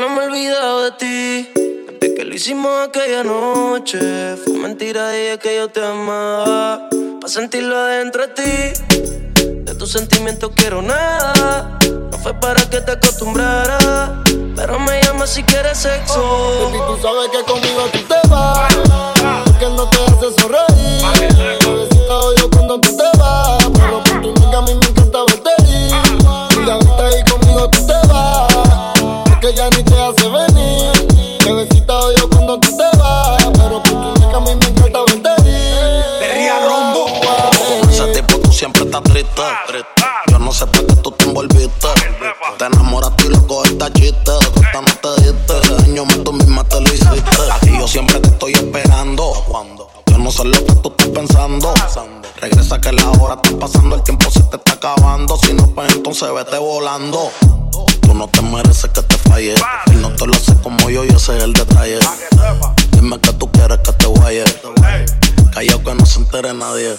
no me he olvidado de ti. Desde que lo hicimos aquella noche. Fue mentira, dije que yo te amaba. Pa' sentirlo adentro de ti. De tus sentimientos quiero nada. No fue para que te acostumbrara. Pero me llama si quieres sexo. Baby, tú sabes que conmigo tú te vas. Porque no te hace sonreír. Yo cuando tú te vas. Pero por tu a mí me Si no, pues entonces vete volando. Tú no te mereces que te falle. Y no te lo haces como yo, y ese es el detalle. Dime que tú quieres que te vaya. Callao que no se entere nadie.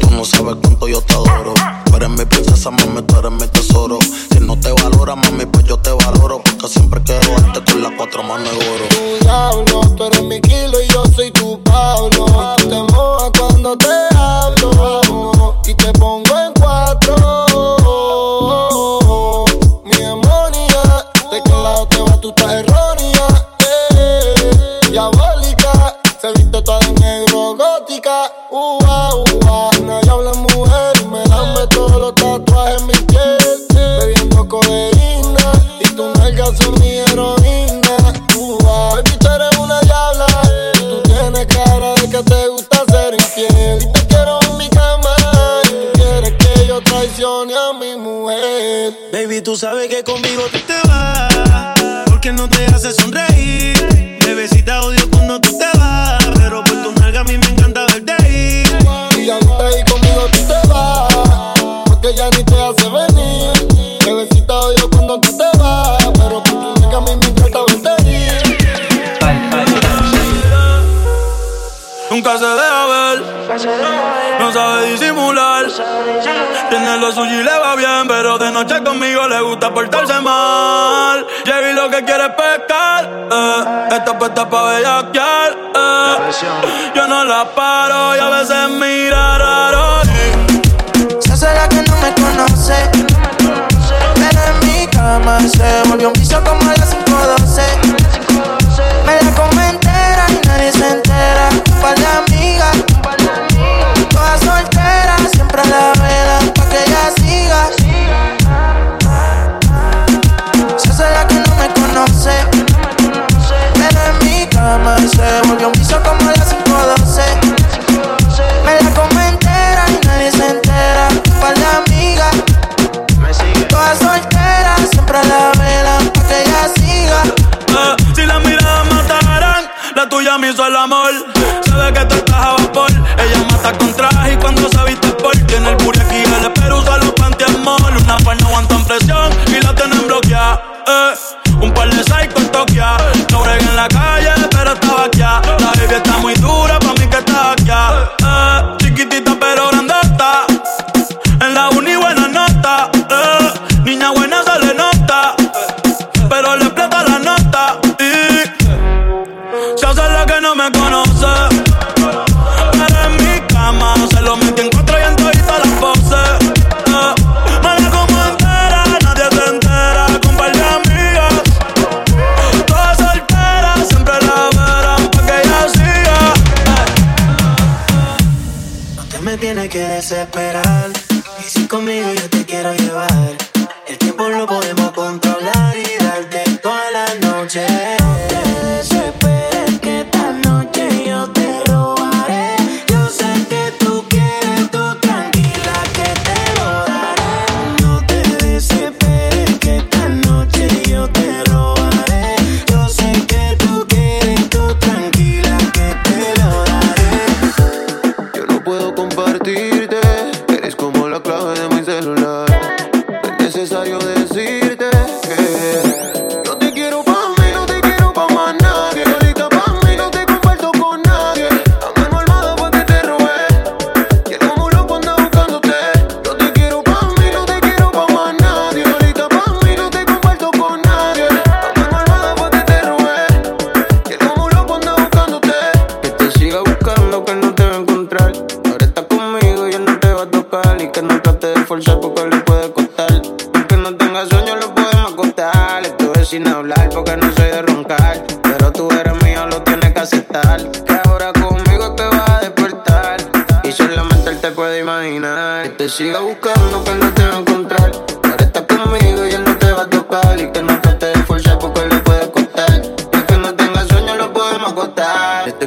Tú no sabes cuánto yo te adoro. Tú eres mi princesa, mami, tú eres mi tesoro. Si no te valora, mami, pues yo te valoro. Porque siempre quiero darte con las cuatro manos de oro. tu diablo. Tú eres mi kilo y yo soy tu Pablo. Te mojas cuando te tú sabes que conmigo te Nunca se deja ver, no sabe disimular. Tiene lo suyo y le va bien, pero de noche conmigo le gusta portarse mal. Llegué y lo que quiere es pescar, eh. Está puesta pa' bellaquear, eh. Yo no la paro y a veces mira raro. Se hace la que no me conoce. Pero en mi cama se volvió un vicio como las Mata Y si conmigo yo te quiero llevar, el tiempo lo podemos controlar y darte toda la noche.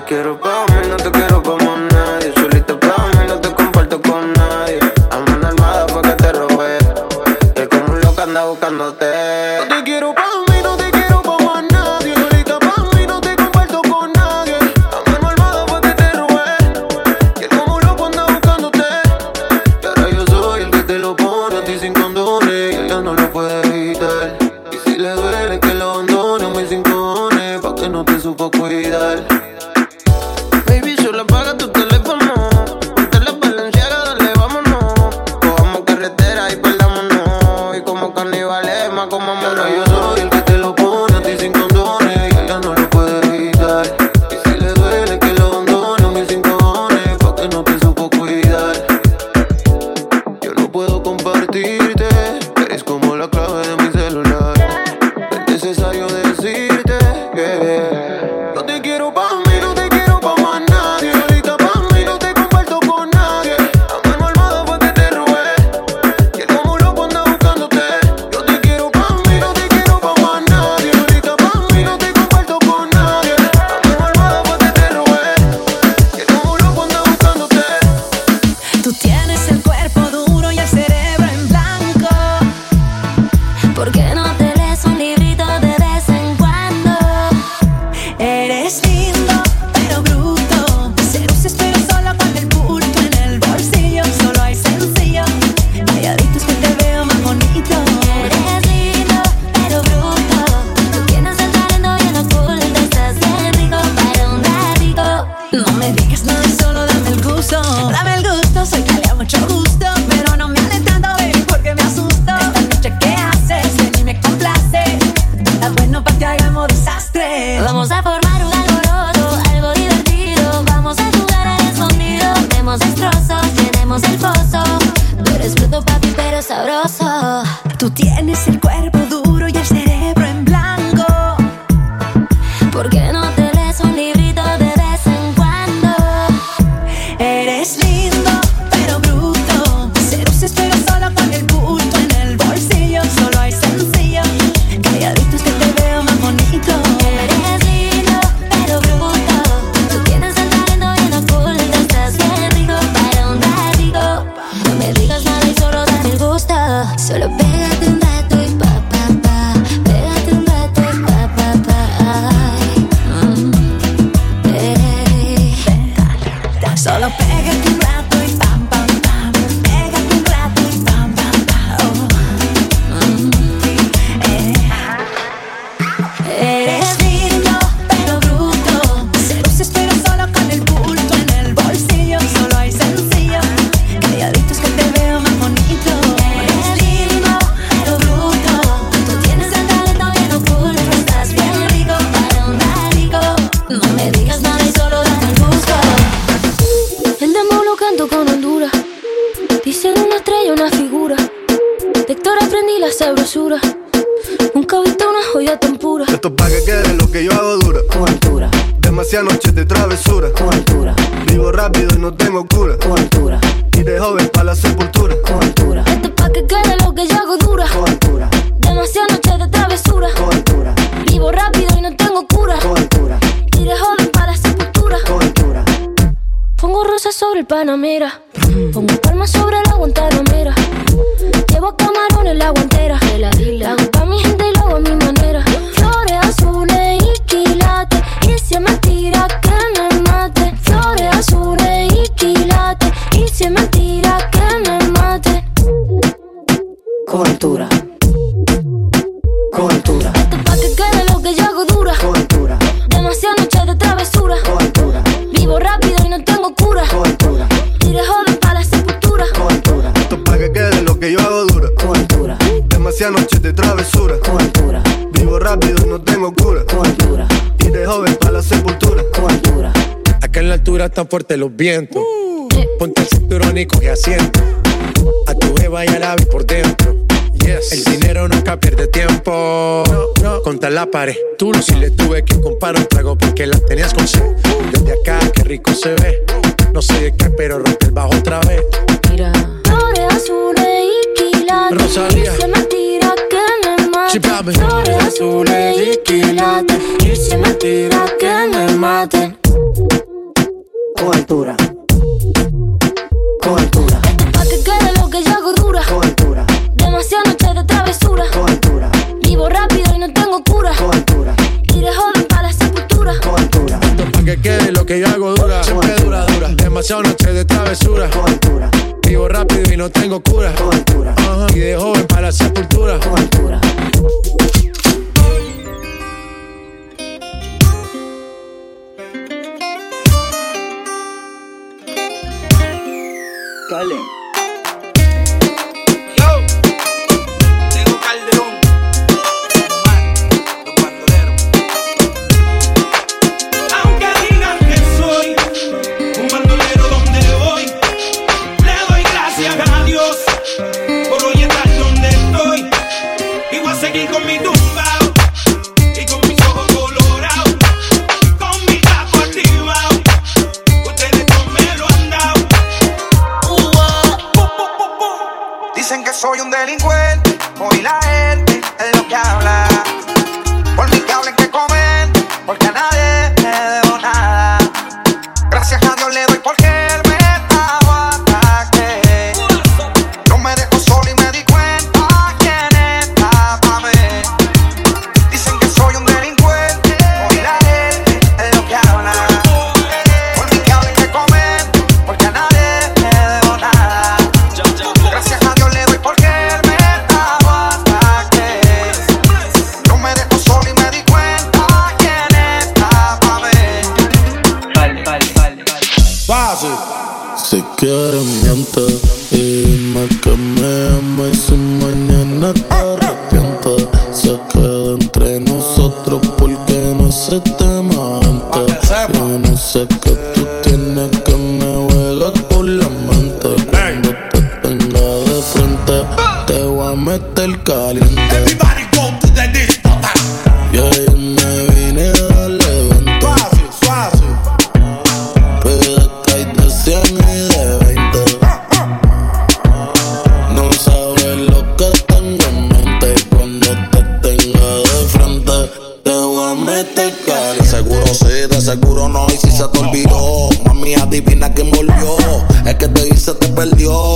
Quiero pavo mí, no te quiero como a nadie. Solito pavo y no te comparto con nadie. A mano armada fue que te robe, Que como un loco anda buscándote. No te quiero pavo y no te quiero como a nadie. Solita pavo y no te comparto con nadie. A mano armada fue que te robe, Que como un loco anda buscándote. Que ahora yo soy el que te lo pone a ti sin condones. Y ella no lo puede evitar. Y si le duele que lo abandone a mi Pa' que no te supo cuidar. de mi celular. Es necesario de your bag. Hacía noches de travesura. Con altura. Vivo rápido y no tengo cura. Con altura. Y de joven para la sepultura. Con altura. Esto pa' que quede lo que yo hago dura. Con altura. Demasiadas noches de travesura. Con altura. Vivo rápido y no tengo cura. Con altura. Y de joven para la sepultura. Con altura. Pongo rosas sobre el panamera. Pongo palmas sobre la guantanamera. Llevo camarones la guantera. De la hago pa' mi gente y lo hago a mi manera. Flores azules y quilates. Y si me que me mate. Flores azules y quilates. Y si es mentira, que me mate. Con altura. Con altura. tan fuerte los vientos. Ponte el cinturón y coge asiento. A tu jeva y a la vi por dentro. Yes. El dinero nunca pierde tiempo. No, no. Contra la pared. Tú no si le tuve que comprar un trago porque la tenías con sed. Desde acá, qué rico se ve. No sé de qué, pero rompe el bajo otra vez. Mira. Flores azules y quilates. Rosalía. Se me tira que me mate. Flores azules y quilates. Y me tira que me mate. Con altura. Calen. Yo, porque seguro no Y si se te olvidó Mami, adivina quién volvió. Es que te hice, te perdió.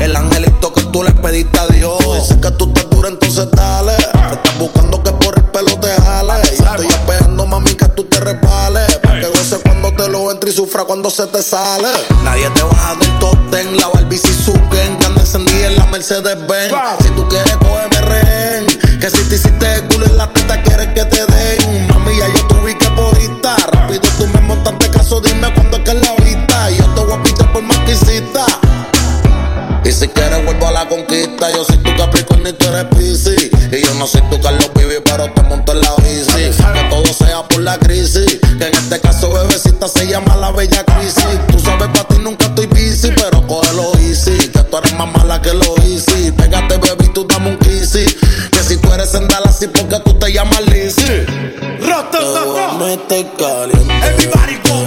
El angelito que tú le pediste a Dios. Dice que tú estás dura, entonces dale. Te estás buscando que por el pelo te jale. Y estoy esperando, mami, que tú te resbales. Pa' que goce cuando te lo entre y sufra cuando se te sale. Nadie te baja del top ten La Barbie Suzuki Que anda encendida en la Mercedes-Benz. Si tú quieres, cógeme rehén Que si te hiciste el culo en la teta Quieres que te Dime cuándo es que es la vista Y yo te voy a pitar por más que hiciste. Y si quieres vuelvo a la conquista. Yo soy tu Capricornio y tú eres Piscis Y yo no soy tu Carlos Vivi Pero te monto en la bici. Que todo sea por la crisis. Que en este caso bebecita se llama la bella crisis. Tú sabes para ti nunca estoy busy Pero cógelo easy. Que tú eres más mala que lo easy. Pégate baby tú dame un kissy. Que si tú eres en Dallas porque tú te llamas Lizzy Te voy a meter caliente. Everybody go